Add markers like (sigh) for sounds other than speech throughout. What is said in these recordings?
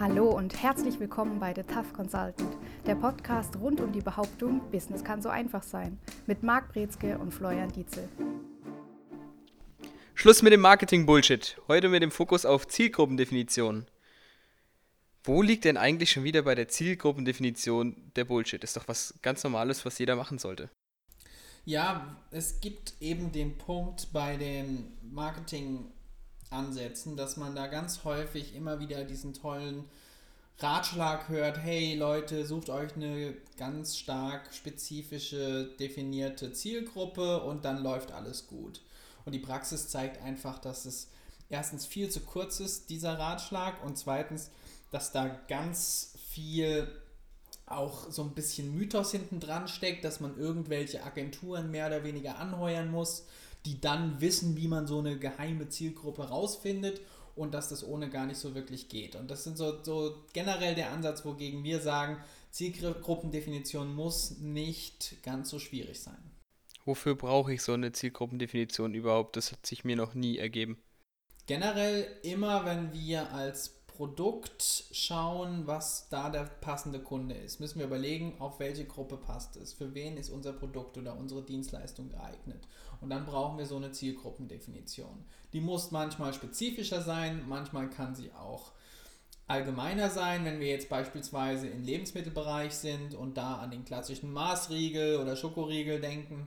Hallo und herzlich willkommen bei The Tough Consultant, der Podcast rund um die Behauptung, Business kann so einfach sein, mit Marc Brezke und Florian Dietzel. Schluss mit dem Marketing-Bullshit. Heute mit dem Fokus auf Zielgruppendefinition. Wo liegt denn eigentlich schon wieder bei der Zielgruppendefinition der Bullshit? Ist doch was ganz Normales, was jeder machen sollte. Ja, es gibt eben den Punkt bei den Marketing-Ansätzen, dass man da ganz häufig immer wieder diesen tollen Ratschlag hört, hey Leute, sucht euch eine ganz stark spezifische, definierte Zielgruppe und dann läuft alles gut. Und die Praxis zeigt einfach, dass es erstens viel zu kurz ist, dieser Ratschlag, und zweitens, dass da ganz viel auch so ein bisschen Mythos hinten dran steckt, dass man irgendwelche Agenturen mehr oder weniger anheuern muss, die dann wissen, wie man so eine geheime Zielgruppe rausfindet und dass das ohne gar nicht so wirklich geht. Und das sind so, so generell der Ansatz, wogegen wir sagen, Zielgruppendefinition muss nicht ganz so schwierig sein. Wofür brauche ich so eine Zielgruppendefinition überhaupt? Das hat sich mir noch nie ergeben. Generell immer, wenn wir als Produkt schauen, was da der passende Kunde ist. Müssen wir überlegen, auf welche Gruppe passt es. Für wen ist unser Produkt oder unsere Dienstleistung geeignet. Und dann brauchen wir so eine Zielgruppendefinition. Die muss manchmal spezifischer sein, manchmal kann sie auch allgemeiner sein, wenn wir jetzt beispielsweise im Lebensmittelbereich sind und da an den klassischen Maßriegel oder Schokoriegel denken.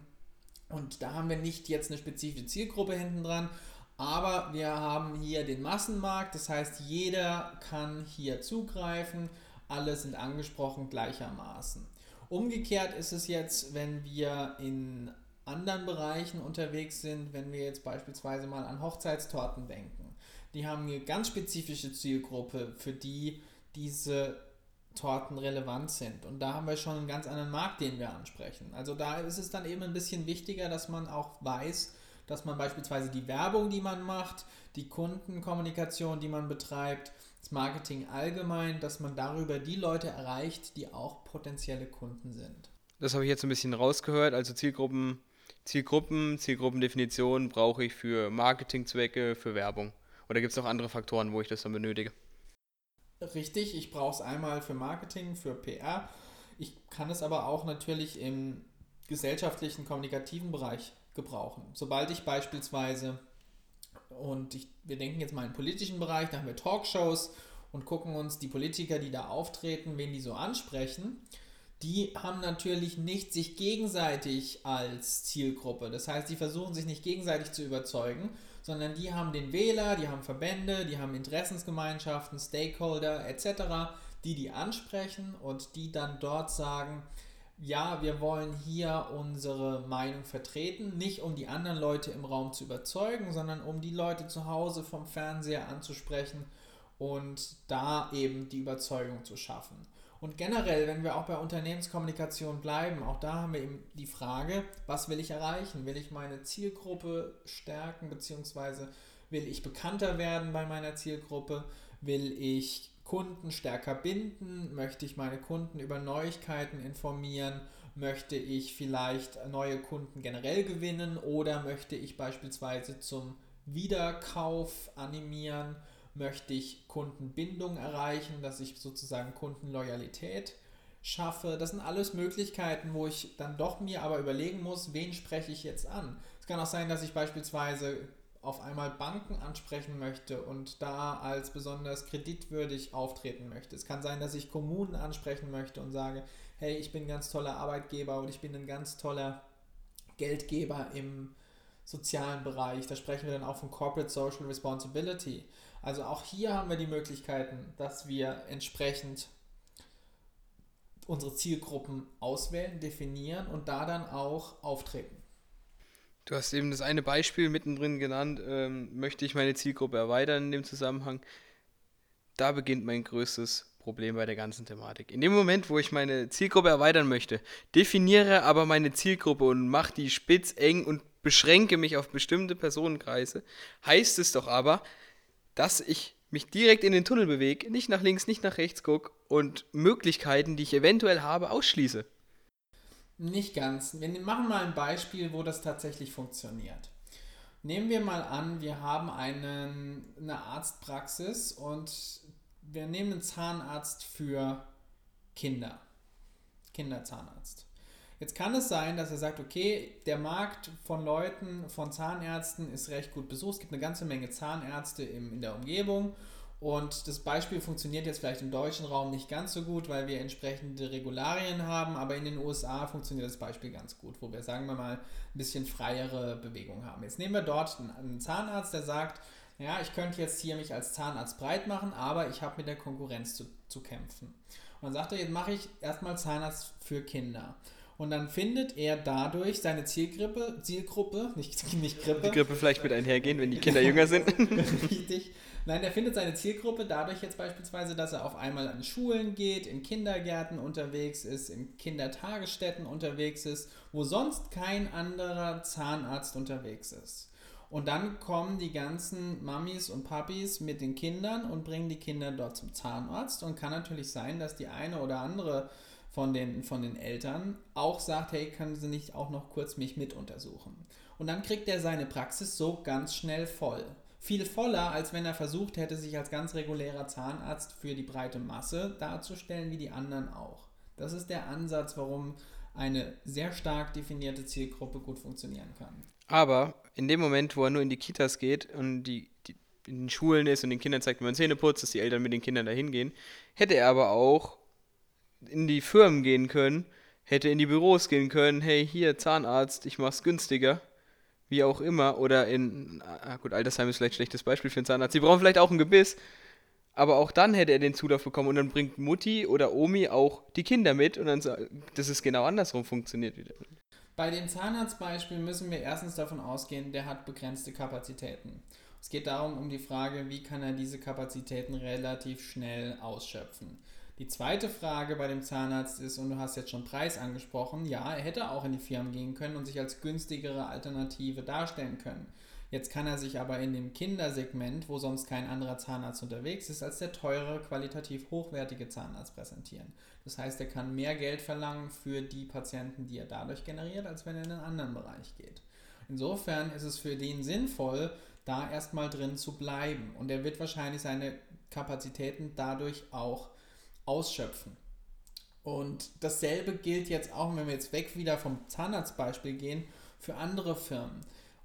Und da haben wir nicht jetzt eine spezifische Zielgruppe hinten dran, aber wir haben hier den Massenmarkt, das heißt, jeder kann hier zugreifen, alle sind angesprochen gleichermaßen. Umgekehrt ist es jetzt, wenn wir in anderen Bereichen unterwegs sind, wenn wir jetzt beispielsweise mal an Hochzeitstorten denken. Die haben eine ganz spezifische Zielgruppe, für die diese Torten relevant sind. Und da haben wir schon einen ganz anderen Markt, den wir ansprechen. Also da ist es dann eben ein bisschen wichtiger, dass man auch weiß, dass man beispielsweise die Werbung, die man macht, die Kundenkommunikation, die man betreibt, das Marketing allgemein, dass man darüber die Leute erreicht, die auch potenzielle Kunden sind. Das habe ich jetzt ein bisschen rausgehört. Also Zielgruppen, Zielgruppen, Zielgruppendefinition brauche ich für Marketingzwecke, für Werbung. Oder gibt es noch andere Faktoren, wo ich das dann benötige? Richtig, ich brauche es einmal für Marketing, für PR. Ich kann es aber auch natürlich im gesellschaftlichen, kommunikativen Bereich gebrauchen. Sobald ich beispielsweise, und ich, wir denken jetzt mal im politischen Bereich, da haben wir Talkshows und gucken uns die Politiker, die da auftreten, wen die so ansprechen, die haben natürlich nicht sich gegenseitig als Zielgruppe. Das heißt, die versuchen sich nicht gegenseitig zu überzeugen, sondern die haben den Wähler, die haben Verbände, die haben Interessensgemeinschaften, Stakeholder etc., die die ansprechen und die dann dort sagen, ja, wir wollen hier unsere Meinung vertreten, nicht um die anderen Leute im Raum zu überzeugen, sondern um die Leute zu Hause vom Fernseher anzusprechen und da eben die Überzeugung zu schaffen. Und generell, wenn wir auch bei Unternehmenskommunikation bleiben, auch da haben wir eben die Frage, was will ich erreichen? Will ich meine Zielgruppe stärken, beziehungsweise will ich bekannter werden bei meiner Zielgruppe? Will ich Kunden stärker binden? Möchte ich meine Kunden über Neuigkeiten informieren? Möchte ich vielleicht neue Kunden generell gewinnen oder möchte ich beispielsweise zum Wiederkauf animieren? Möchte ich Kundenbindung erreichen, dass ich sozusagen Kundenloyalität schaffe? Das sind alles Möglichkeiten, wo ich dann doch mir aber überlegen muss, wen spreche ich jetzt an? Es kann auch sein, dass ich beispielsweise auf einmal Banken ansprechen möchte und da als besonders kreditwürdig auftreten möchte. Es kann sein, dass ich Kommunen ansprechen möchte und sage, hey, ich bin ein ganz toller Arbeitgeber und ich bin ein ganz toller Geldgeber im sozialen Bereich. Da sprechen wir dann auch von Corporate Social Responsibility. Also auch hier haben wir die Möglichkeiten, dass wir entsprechend unsere Zielgruppen auswählen, definieren und da dann auch auftreten. Du hast eben das eine Beispiel mittendrin genannt, ähm, möchte ich meine Zielgruppe erweitern in dem Zusammenhang. Da beginnt mein größtes Problem bei der ganzen Thematik. In dem Moment, wo ich meine Zielgruppe erweitern möchte, definiere aber meine Zielgruppe und mache die spitz eng und beschränke mich auf bestimmte Personenkreise, heißt es doch aber, dass ich mich direkt in den Tunnel bewege, nicht nach links, nicht nach rechts gucke und Möglichkeiten, die ich eventuell habe, ausschließe. Nicht ganz. Wir machen mal ein Beispiel, wo das tatsächlich funktioniert. Nehmen wir mal an, wir haben einen, eine Arztpraxis und wir nehmen einen Zahnarzt für Kinder. Kinderzahnarzt. Jetzt kann es sein, dass er sagt, okay, der Markt von Leuten, von Zahnärzten ist recht gut besucht. Es gibt eine ganze Menge Zahnärzte im, in der Umgebung. Und das Beispiel funktioniert jetzt vielleicht im deutschen Raum nicht ganz so gut, weil wir entsprechende Regularien haben, aber in den USA funktioniert das Beispiel ganz gut, wo wir, sagen wir mal, ein bisschen freiere Bewegung haben. Jetzt nehmen wir dort einen Zahnarzt, der sagt, ja, ich könnte jetzt hier mich als Zahnarzt breit machen, aber ich habe mit der Konkurrenz zu, zu kämpfen. Und dann sagt er, jetzt mache ich erstmal Zahnarzt für Kinder. Und dann findet er dadurch seine Zielgruppe, Zielgruppe, nicht, (laughs) nicht Grippe. Die Grippe vielleicht mit einhergehen, wenn die Kinder jünger sind. (laughs) Richtig. Nein, er findet seine Zielgruppe dadurch jetzt beispielsweise, dass er auf einmal an Schulen geht, in Kindergärten unterwegs ist, in Kindertagesstätten unterwegs ist, wo sonst kein anderer Zahnarzt unterwegs ist. Und dann kommen die ganzen Mamis und Papis mit den Kindern und bringen die Kinder dort zum Zahnarzt. Und kann natürlich sein, dass die eine oder andere von den, von den Eltern auch sagt, hey, können Sie nicht auch noch kurz mich mit untersuchen? Und dann kriegt er seine Praxis so ganz schnell voll. Viel voller, als wenn er versucht hätte, sich als ganz regulärer Zahnarzt für die breite Masse darzustellen, wie die anderen auch. Das ist der Ansatz, warum eine sehr stark definierte Zielgruppe gut funktionieren kann. Aber in dem Moment, wo er nur in die Kitas geht und die, die in den Schulen ist und den Kindern zeigt, wie man Zähne putzt, dass die Eltern mit den Kindern dahin gehen, hätte er aber auch in die Firmen gehen können, hätte in die Büros gehen können, hey, hier Zahnarzt, ich mach's günstiger, wie auch immer, oder in, ah, gut, Altersheim ist vielleicht ein schlechtes Beispiel für einen Zahnarzt, sie brauchen vielleicht auch ein Gebiss, aber auch dann hätte er den Zulauf bekommen und dann bringt Mutti oder Omi auch die Kinder mit und dann, dass es genau andersrum funktioniert wieder. Bei dem Zahnarztbeispiel müssen wir erstens davon ausgehen, der hat begrenzte Kapazitäten. Es geht darum, um die Frage, wie kann er diese Kapazitäten relativ schnell ausschöpfen. Die zweite Frage bei dem Zahnarzt ist, und du hast jetzt schon Preis angesprochen, ja, er hätte auch in die Firmen gehen können und sich als günstigere Alternative darstellen können. Jetzt kann er sich aber in dem Kindersegment, wo sonst kein anderer Zahnarzt unterwegs ist, als der teure, qualitativ hochwertige Zahnarzt präsentieren. Das heißt, er kann mehr Geld verlangen für die Patienten, die er dadurch generiert, als wenn er in einen anderen Bereich geht. Insofern ist es für den sinnvoll, da erstmal drin zu bleiben. Und er wird wahrscheinlich seine Kapazitäten dadurch auch ausschöpfen. Und dasselbe gilt jetzt auch, wenn wir jetzt weg wieder vom Zahnarztbeispiel gehen, für andere Firmen.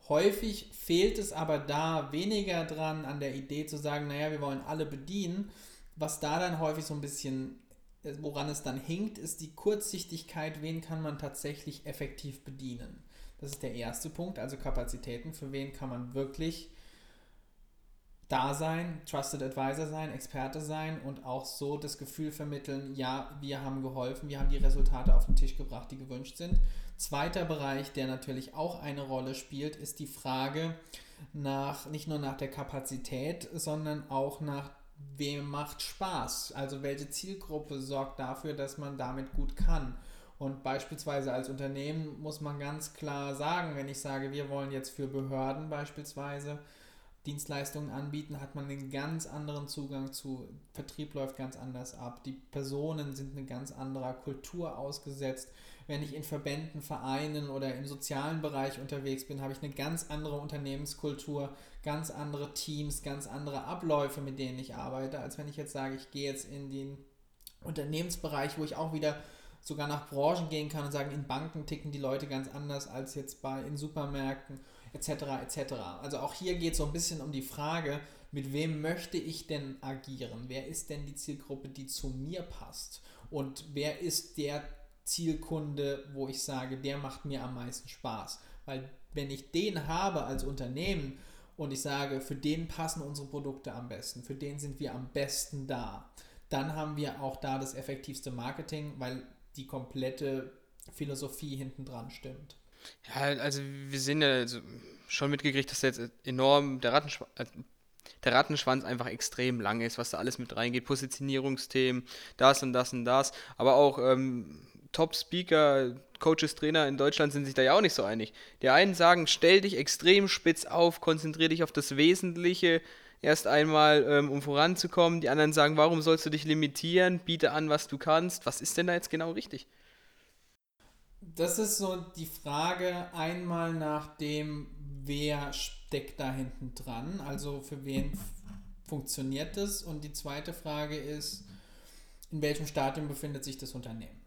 Häufig fehlt es aber da weniger dran an der Idee zu sagen, naja, wir wollen alle bedienen. Was da dann häufig so ein bisschen, woran es dann hinkt, ist die Kurzsichtigkeit, wen kann man tatsächlich effektiv bedienen. Das ist der erste Punkt, also Kapazitäten, für wen kann man wirklich da sein, Trusted Advisor sein, Experte sein und auch so das Gefühl vermitteln, ja, wir haben geholfen, wir haben die Resultate auf den Tisch gebracht, die gewünscht sind. Zweiter Bereich, der natürlich auch eine Rolle spielt, ist die Frage nach, nicht nur nach der Kapazität, sondern auch nach wem macht Spaß. Also welche Zielgruppe sorgt dafür, dass man damit gut kann. Und beispielsweise als Unternehmen muss man ganz klar sagen, wenn ich sage, wir wollen jetzt für Behörden beispielsweise Dienstleistungen anbieten, hat man einen ganz anderen Zugang zu, Vertrieb läuft ganz anders ab, die Personen sind eine ganz anderer Kultur ausgesetzt. Wenn ich in Verbänden, Vereinen oder im sozialen Bereich unterwegs bin, habe ich eine ganz andere Unternehmenskultur, ganz andere Teams, ganz andere Abläufe, mit denen ich arbeite, als wenn ich jetzt sage, ich gehe jetzt in den Unternehmensbereich, wo ich auch wieder sogar nach Branchen gehen kann und sagen, in Banken ticken die Leute ganz anders als jetzt bei in Supermärkten etc. etc. Also auch hier geht es so ein bisschen um die Frage, mit wem möchte ich denn agieren? Wer ist denn die Zielgruppe, die zu mir passt? Und wer ist der Zielkunde, wo ich sage, der macht mir am meisten Spaß? Weil wenn ich den habe als Unternehmen und ich sage, für den passen unsere Produkte am besten, für den sind wir am besten da, dann haben wir auch da das effektivste Marketing, weil die komplette Philosophie hinten dran stimmt. Ja, also wir sehen ja also schon mitgekriegt, dass jetzt enorm der Rattenschwanz, äh, der Rattenschwanz einfach extrem lang ist, was da alles mit reingeht. Positionierungsthemen, das und das und das. Aber auch ähm, Top-Speaker, Coaches, Trainer in Deutschland sind sich da ja auch nicht so einig. Die einen sagen, stell dich extrem spitz auf, konzentriere dich auf das Wesentliche erst einmal, ähm, um voranzukommen. Die anderen sagen, warum sollst du dich limitieren? Biete an, was du kannst. Was ist denn da jetzt genau richtig? Das ist so die Frage einmal nach dem, wer steckt da hinten dran, also für wen funktioniert das? Und die zweite Frage ist, in welchem Stadium befindet sich das Unternehmen?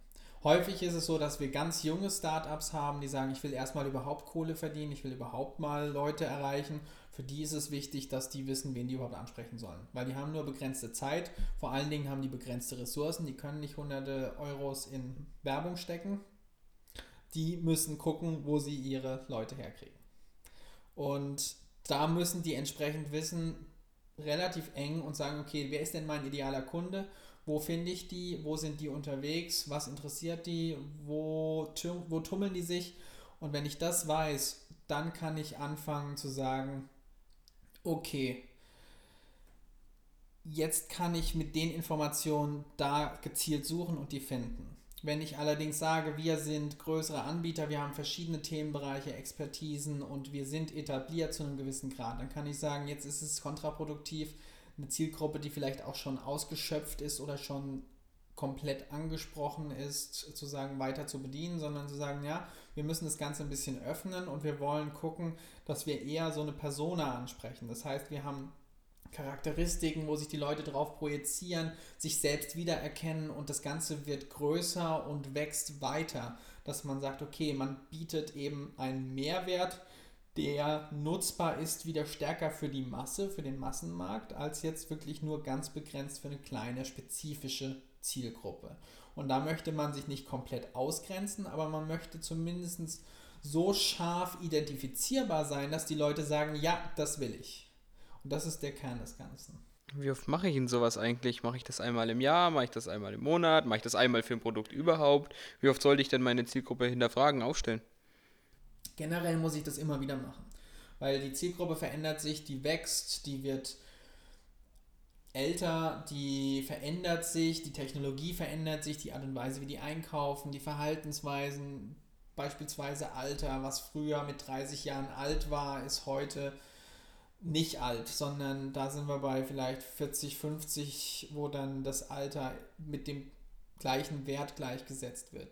Häufig ist es so, dass wir ganz junge Startups haben, die sagen, ich will erstmal überhaupt Kohle verdienen, ich will überhaupt mal Leute erreichen. Für die ist es wichtig, dass die wissen, wen die überhaupt ansprechen sollen. Weil die haben nur begrenzte Zeit, vor allen Dingen haben die begrenzte Ressourcen, die können nicht hunderte Euros in Werbung stecken. Die müssen gucken, wo sie ihre Leute herkriegen. Und da müssen die entsprechend wissen, relativ eng und sagen, okay, wer ist denn mein idealer Kunde? Wo finde ich die? Wo sind die unterwegs? Was interessiert die? Wo, wo tummeln die sich? Und wenn ich das weiß, dann kann ich anfangen zu sagen, okay, jetzt kann ich mit den Informationen da gezielt suchen und die finden. Wenn ich allerdings sage, wir sind größere Anbieter, wir haben verschiedene Themenbereiche, Expertisen und wir sind etabliert zu einem gewissen Grad, dann kann ich sagen, jetzt ist es kontraproduktiv, eine Zielgruppe, die vielleicht auch schon ausgeschöpft ist oder schon komplett angesprochen ist, zu sagen, weiter zu bedienen, sondern zu sagen, ja, wir müssen das Ganze ein bisschen öffnen und wir wollen gucken, dass wir eher so eine Persona ansprechen. Das heißt, wir haben Charakteristiken, wo sich die Leute drauf projizieren, sich selbst wiedererkennen und das Ganze wird größer und wächst weiter, dass man sagt, okay, man bietet eben einen Mehrwert, der nutzbar ist, wieder stärker für die Masse, für den Massenmarkt, als jetzt wirklich nur ganz begrenzt für eine kleine, spezifische Zielgruppe. Und da möchte man sich nicht komplett ausgrenzen, aber man möchte zumindest so scharf identifizierbar sein, dass die Leute sagen, ja, das will ich. Und das ist der Kern des Ganzen. Wie oft mache ich denn sowas eigentlich? Mache ich das einmal im Jahr? Mache ich das einmal im Monat? Mache ich das einmal für ein Produkt überhaupt? Wie oft sollte ich denn meine Zielgruppe hinterfragen, aufstellen? Generell muss ich das immer wieder machen, weil die Zielgruppe verändert sich, die wächst, die wird älter, die verändert sich, die Technologie verändert sich, die Art und Weise, wie die einkaufen, die Verhaltensweisen, beispielsweise Alter, was früher mit 30 Jahren alt war, ist heute nicht alt, sondern da sind wir bei vielleicht 40, 50, wo dann das Alter mit dem gleichen Wert gleichgesetzt wird.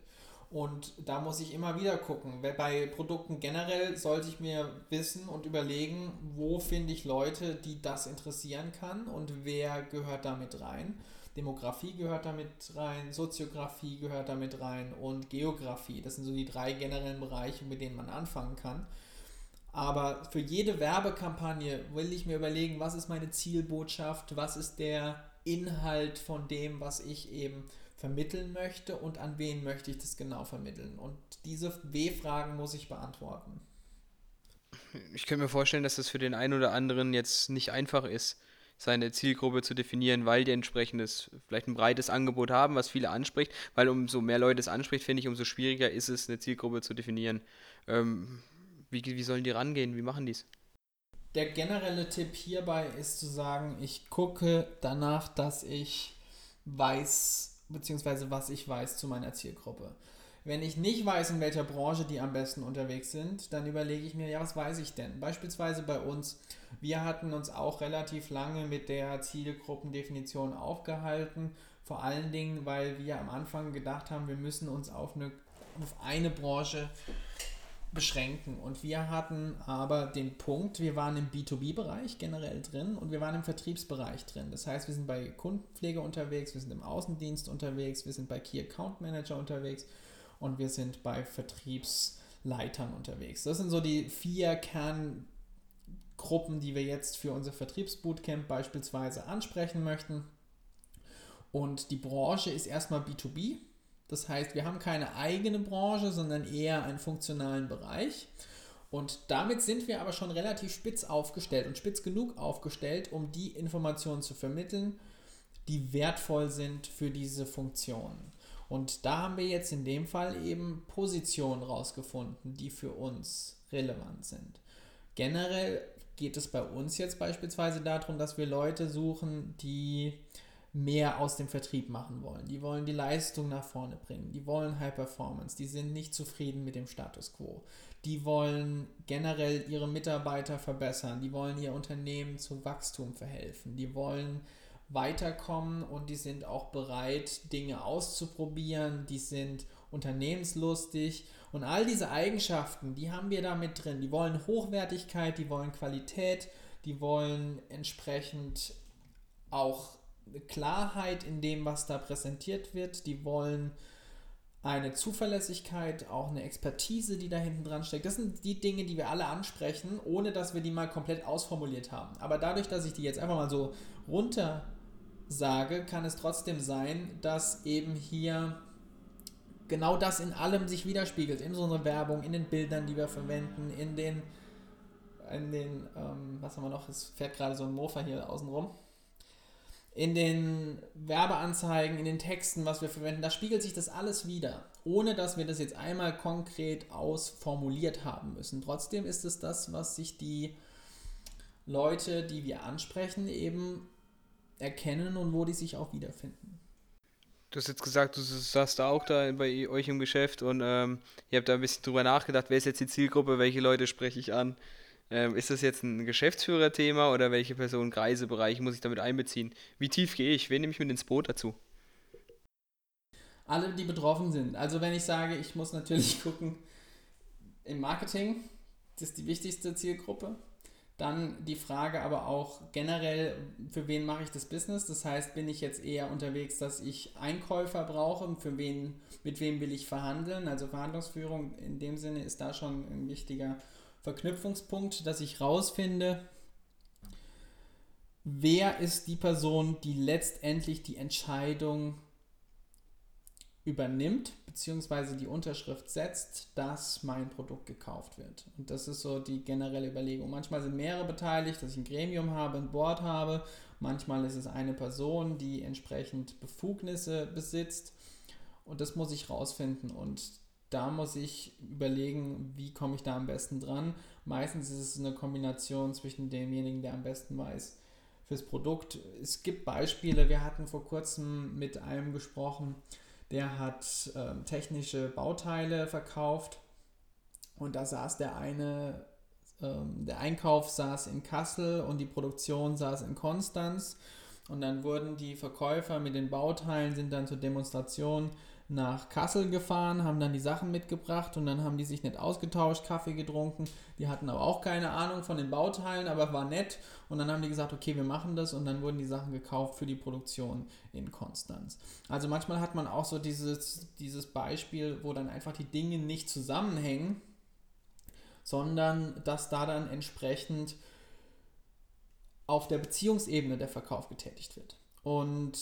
Und da muss ich immer wieder gucken. Bei Produkten generell sollte ich mir wissen und überlegen, wo finde ich Leute, die das interessieren kann und wer gehört damit rein. Demografie gehört damit rein, Soziografie gehört damit rein und Geografie. Das sind so die drei generellen Bereiche, mit denen man anfangen kann. Aber für jede Werbekampagne will ich mir überlegen, was ist meine Zielbotschaft, was ist der Inhalt von dem, was ich eben vermitteln möchte und an wen möchte ich das genau vermitteln. Und diese W-Fragen muss ich beantworten. Ich könnte mir vorstellen, dass das für den einen oder anderen jetzt nicht einfach ist, seine Zielgruppe zu definieren, weil die entsprechendes, vielleicht ein breites Angebot haben, was viele anspricht, weil umso mehr Leute es anspricht, finde ich, umso schwieriger ist es, eine Zielgruppe zu definieren. Ähm, wie, wie sollen die rangehen? Wie machen die es? Der generelle Tipp hierbei ist zu sagen, ich gucke danach, dass ich weiß, beziehungsweise was ich weiß zu meiner Zielgruppe. Wenn ich nicht weiß, in welcher Branche die am besten unterwegs sind, dann überlege ich mir, ja, was weiß ich denn? Beispielsweise bei uns, wir hatten uns auch relativ lange mit der Zielgruppendefinition aufgehalten, vor allen Dingen, weil wir am Anfang gedacht haben, wir müssen uns auf eine, auf eine Branche beschränken. Und wir hatten aber den Punkt, wir waren im B2B-Bereich generell drin und wir waren im Vertriebsbereich drin. Das heißt, wir sind bei Kundenpflege unterwegs, wir sind im Außendienst unterwegs, wir sind bei Key Account Manager unterwegs und wir sind bei Vertriebsleitern unterwegs. Das sind so die vier Kerngruppen, die wir jetzt für unser Vertriebsbootcamp beispielsweise ansprechen möchten. Und die Branche ist erstmal B2B, das heißt, wir haben keine eigene Branche, sondern eher einen funktionalen Bereich. Und damit sind wir aber schon relativ spitz aufgestellt und spitz genug aufgestellt, um die Informationen zu vermitteln, die wertvoll sind für diese Funktionen. Und da haben wir jetzt in dem Fall eben Positionen rausgefunden, die für uns relevant sind. Generell geht es bei uns jetzt beispielsweise darum, dass wir Leute suchen, die mehr aus dem Vertrieb machen wollen. Die wollen die Leistung nach vorne bringen. Die wollen High Performance. Die sind nicht zufrieden mit dem Status quo. Die wollen generell ihre Mitarbeiter verbessern. Die wollen ihr Unternehmen zu Wachstum verhelfen. Die wollen weiterkommen und die sind auch bereit, Dinge auszuprobieren. Die sind unternehmenslustig und all diese Eigenschaften, die haben wir da mit drin. Die wollen Hochwertigkeit, die wollen Qualität, die wollen entsprechend auch Klarheit in dem, was da präsentiert wird. Die wollen eine Zuverlässigkeit, auch eine Expertise, die da hinten dran steckt. Das sind die Dinge, die wir alle ansprechen, ohne dass wir die mal komplett ausformuliert haben. Aber dadurch, dass ich die jetzt einfach mal so runter sage, kann es trotzdem sein, dass eben hier genau das in allem sich widerspiegelt. In unserer Werbung, in den Bildern, die wir verwenden, in den, in den ähm, was haben wir noch? Es fährt gerade so ein Mofa hier außen rum in den Werbeanzeigen, in den Texten, was wir verwenden, da spiegelt sich das alles wieder, ohne dass wir das jetzt einmal konkret ausformuliert haben müssen. Trotzdem ist es das, was sich die Leute, die wir ansprechen, eben erkennen und wo die sich auch wiederfinden. Du hast jetzt gesagt, du saßt da auch da bei euch im Geschäft und ähm, ihr habt da ein bisschen drüber nachgedacht, wer ist jetzt die Zielgruppe, welche Leute spreche ich an. Ähm, ist das jetzt ein Geschäftsführerthema oder welche Personenkreisebereiche muss ich damit einbeziehen? Wie tief gehe ich? Wen nehme ich mit ins Boot dazu? Alle, die betroffen sind. Also wenn ich sage, ich muss natürlich (laughs) gucken, im Marketing, das ist die wichtigste Zielgruppe. Dann die Frage aber auch generell, für wen mache ich das Business? Das heißt, bin ich jetzt eher unterwegs, dass ich Einkäufer brauche? Für wen, mit wem will ich verhandeln? Also Verhandlungsführung in dem Sinne ist da schon ein wichtiger Verknüpfungspunkt, dass ich rausfinde, wer ist die Person, die letztendlich die Entscheidung übernimmt, beziehungsweise die Unterschrift setzt, dass mein Produkt gekauft wird. Und das ist so die generelle Überlegung. Manchmal sind mehrere beteiligt, dass ich ein Gremium habe, ein Board habe. Manchmal ist es eine Person, die entsprechend Befugnisse besitzt. Und das muss ich rausfinden. Und da muss ich überlegen, wie komme ich da am besten dran. Meistens ist es eine Kombination zwischen demjenigen, der am besten weiß fürs Produkt. Es gibt Beispiele, wir hatten vor kurzem mit einem gesprochen, der hat äh, technische Bauteile verkauft und da saß der eine, ähm, der Einkauf saß in Kassel und die Produktion saß in Konstanz und dann wurden die Verkäufer mit den Bauteilen, sind dann zur Demonstration nach Kassel gefahren, haben dann die Sachen mitgebracht und dann haben die sich nicht ausgetauscht, Kaffee getrunken. Die hatten aber auch keine Ahnung von den Bauteilen, aber war nett. Und dann haben die gesagt, okay, wir machen das und dann wurden die Sachen gekauft für die Produktion in Konstanz. Also manchmal hat man auch so dieses, dieses Beispiel, wo dann einfach die Dinge nicht zusammenhängen, sondern dass da dann entsprechend auf der Beziehungsebene der Verkauf getätigt wird. Und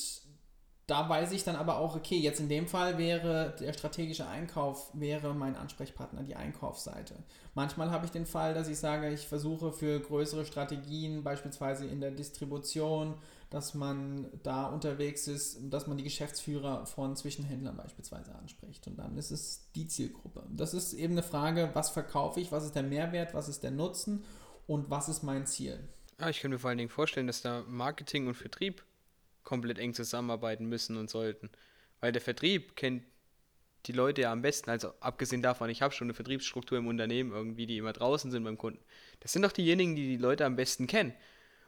da weiß ich dann aber auch, okay, jetzt in dem Fall wäre der strategische Einkauf wäre mein Ansprechpartner, die Einkaufsseite. Manchmal habe ich den Fall, dass ich sage, ich versuche für größere Strategien, beispielsweise in der Distribution, dass man da unterwegs ist, dass man die Geschäftsführer von Zwischenhändlern beispielsweise anspricht. Und dann ist es die Zielgruppe. Das ist eben eine Frage, was verkaufe ich, was ist der Mehrwert, was ist der Nutzen und was ist mein Ziel. Ah, ich kann mir vor allen Dingen vorstellen, dass da Marketing und Vertrieb komplett eng zusammenarbeiten müssen und sollten. Weil der Vertrieb kennt die Leute ja am besten, also abgesehen davon, ich habe schon eine Vertriebsstruktur im Unternehmen irgendwie, die immer draußen sind beim Kunden. Das sind doch diejenigen, die die Leute am besten kennen.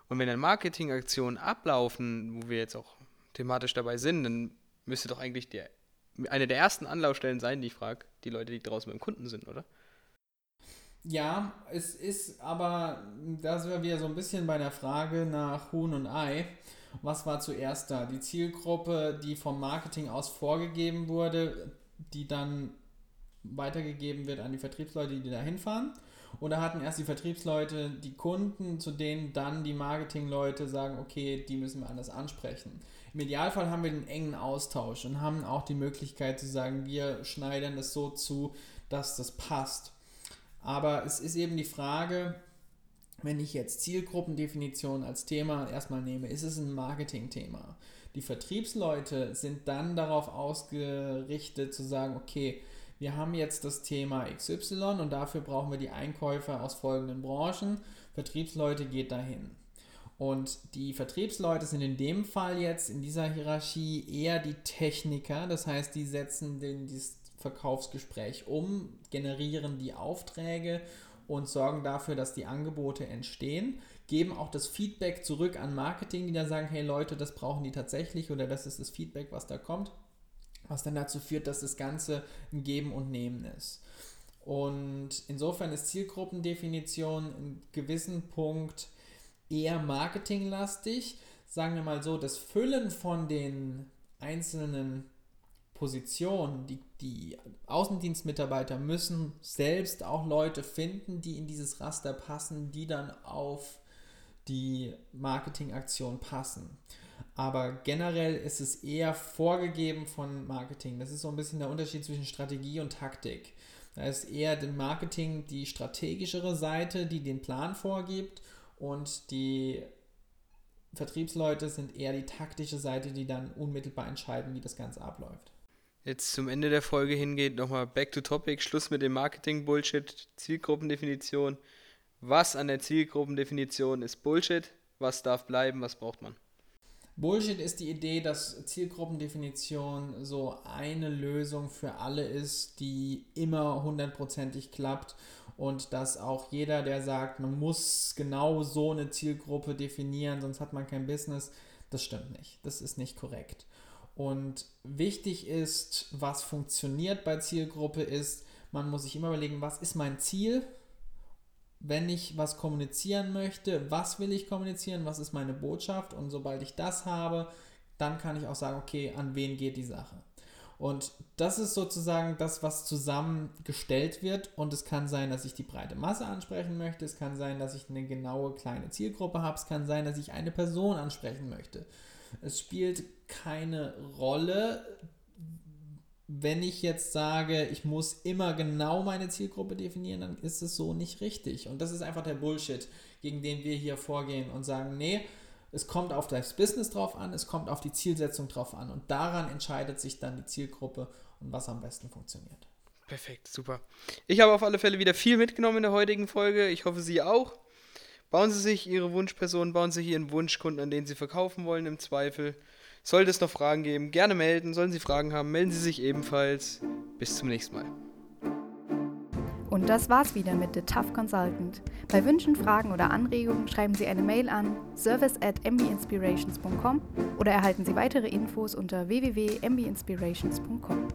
Und wenn dann Marketingaktionen ablaufen, wo wir jetzt auch thematisch dabei sind, dann müsste doch eigentlich der, eine der ersten Anlaufstellen sein, die ich frage, die Leute, die draußen beim Kunden sind, oder? Ja, es ist aber, da sind wir wieder so ein bisschen bei der Frage nach Huhn und Ei. Was war zuerst da? Die Zielgruppe, die vom Marketing aus vorgegeben wurde, die dann weitergegeben wird an die Vertriebsleute, die da hinfahren? Oder hatten erst die Vertriebsleute die Kunden, zu denen dann die Marketingleute sagen, okay, die müssen wir anders ansprechen? Im Idealfall haben wir einen engen Austausch und haben auch die Möglichkeit zu sagen, wir schneiden es so zu, dass das passt. Aber es ist eben die Frage, wenn ich jetzt Zielgruppendefinition als Thema erstmal nehme, ist es ein Marketing-Thema. Die Vertriebsleute sind dann darauf ausgerichtet zu sagen, okay, wir haben jetzt das Thema XY und dafür brauchen wir die Einkäufer aus folgenden Branchen. Vertriebsleute geht dahin. Und die Vertriebsleute sind in dem Fall jetzt in dieser Hierarchie eher die Techniker, das heißt, die setzen den, das Verkaufsgespräch um, generieren die Aufträge und sorgen dafür, dass die Angebote entstehen, geben auch das Feedback zurück an Marketing, die dann sagen, hey Leute, das brauchen die tatsächlich oder das ist das Feedback, was da kommt, was dann dazu führt, dass das Ganze ein Geben und Nehmen ist. Und insofern ist Zielgruppendefinition in gewissen Punkt eher marketinglastig, sagen wir mal so, das Füllen von den einzelnen Positionen, die, die Außendienstmitarbeiter müssen selbst auch Leute finden, die in dieses Raster passen, die dann auf die Marketingaktion passen. Aber generell ist es eher vorgegeben von Marketing. Das ist so ein bisschen der Unterschied zwischen Strategie und Taktik. Da ist eher dem Marketing die strategischere Seite, die den Plan vorgibt und die Vertriebsleute sind eher die taktische Seite, die dann unmittelbar entscheiden, wie das Ganze abläuft. Jetzt zum Ende der Folge hingeht, nochmal back to topic, Schluss mit dem Marketing-Bullshit, Zielgruppendefinition. Was an der Zielgruppendefinition ist Bullshit? Was darf bleiben? Was braucht man? Bullshit ist die Idee, dass Zielgruppendefinition so eine Lösung für alle ist, die immer hundertprozentig klappt und dass auch jeder, der sagt, man muss genau so eine Zielgruppe definieren, sonst hat man kein Business, das stimmt nicht. Das ist nicht korrekt. Und wichtig ist, was funktioniert bei Zielgruppe ist, man muss sich immer überlegen, was ist mein Ziel, wenn ich was kommunizieren möchte, was will ich kommunizieren, was ist meine Botschaft und sobald ich das habe, dann kann ich auch sagen, okay, an wen geht die Sache. Und das ist sozusagen das, was zusammengestellt wird. Und es kann sein, dass ich die breite Masse ansprechen möchte. Es kann sein, dass ich eine genaue kleine Zielgruppe habe. Es kann sein, dass ich eine Person ansprechen möchte. Es spielt keine Rolle, wenn ich jetzt sage, ich muss immer genau meine Zielgruppe definieren, dann ist es so nicht richtig. Und das ist einfach der Bullshit, gegen den wir hier vorgehen und sagen, nee, es kommt auf das Business drauf an, es kommt auf die Zielsetzung drauf an und daran entscheidet sich dann die Zielgruppe und was am besten funktioniert. Perfekt, super. Ich habe auf alle Fälle wieder viel mitgenommen in der heutigen Folge. Ich hoffe, Sie auch. Bauen Sie sich Ihre Wunschperson, bauen Sie sich Ihren Wunschkunden, an den Sie verkaufen wollen, im Zweifel. Sollte es noch Fragen geben, gerne melden. Sollen Sie Fragen haben, melden Sie sich ebenfalls. Bis zum nächsten Mal. Und das war's wieder mit The Tough Consultant. Bei Wünschen, Fragen oder Anregungen schreiben Sie eine Mail an service at mbinspirations.com oder erhalten Sie weitere Infos unter www.mbinspirations.com.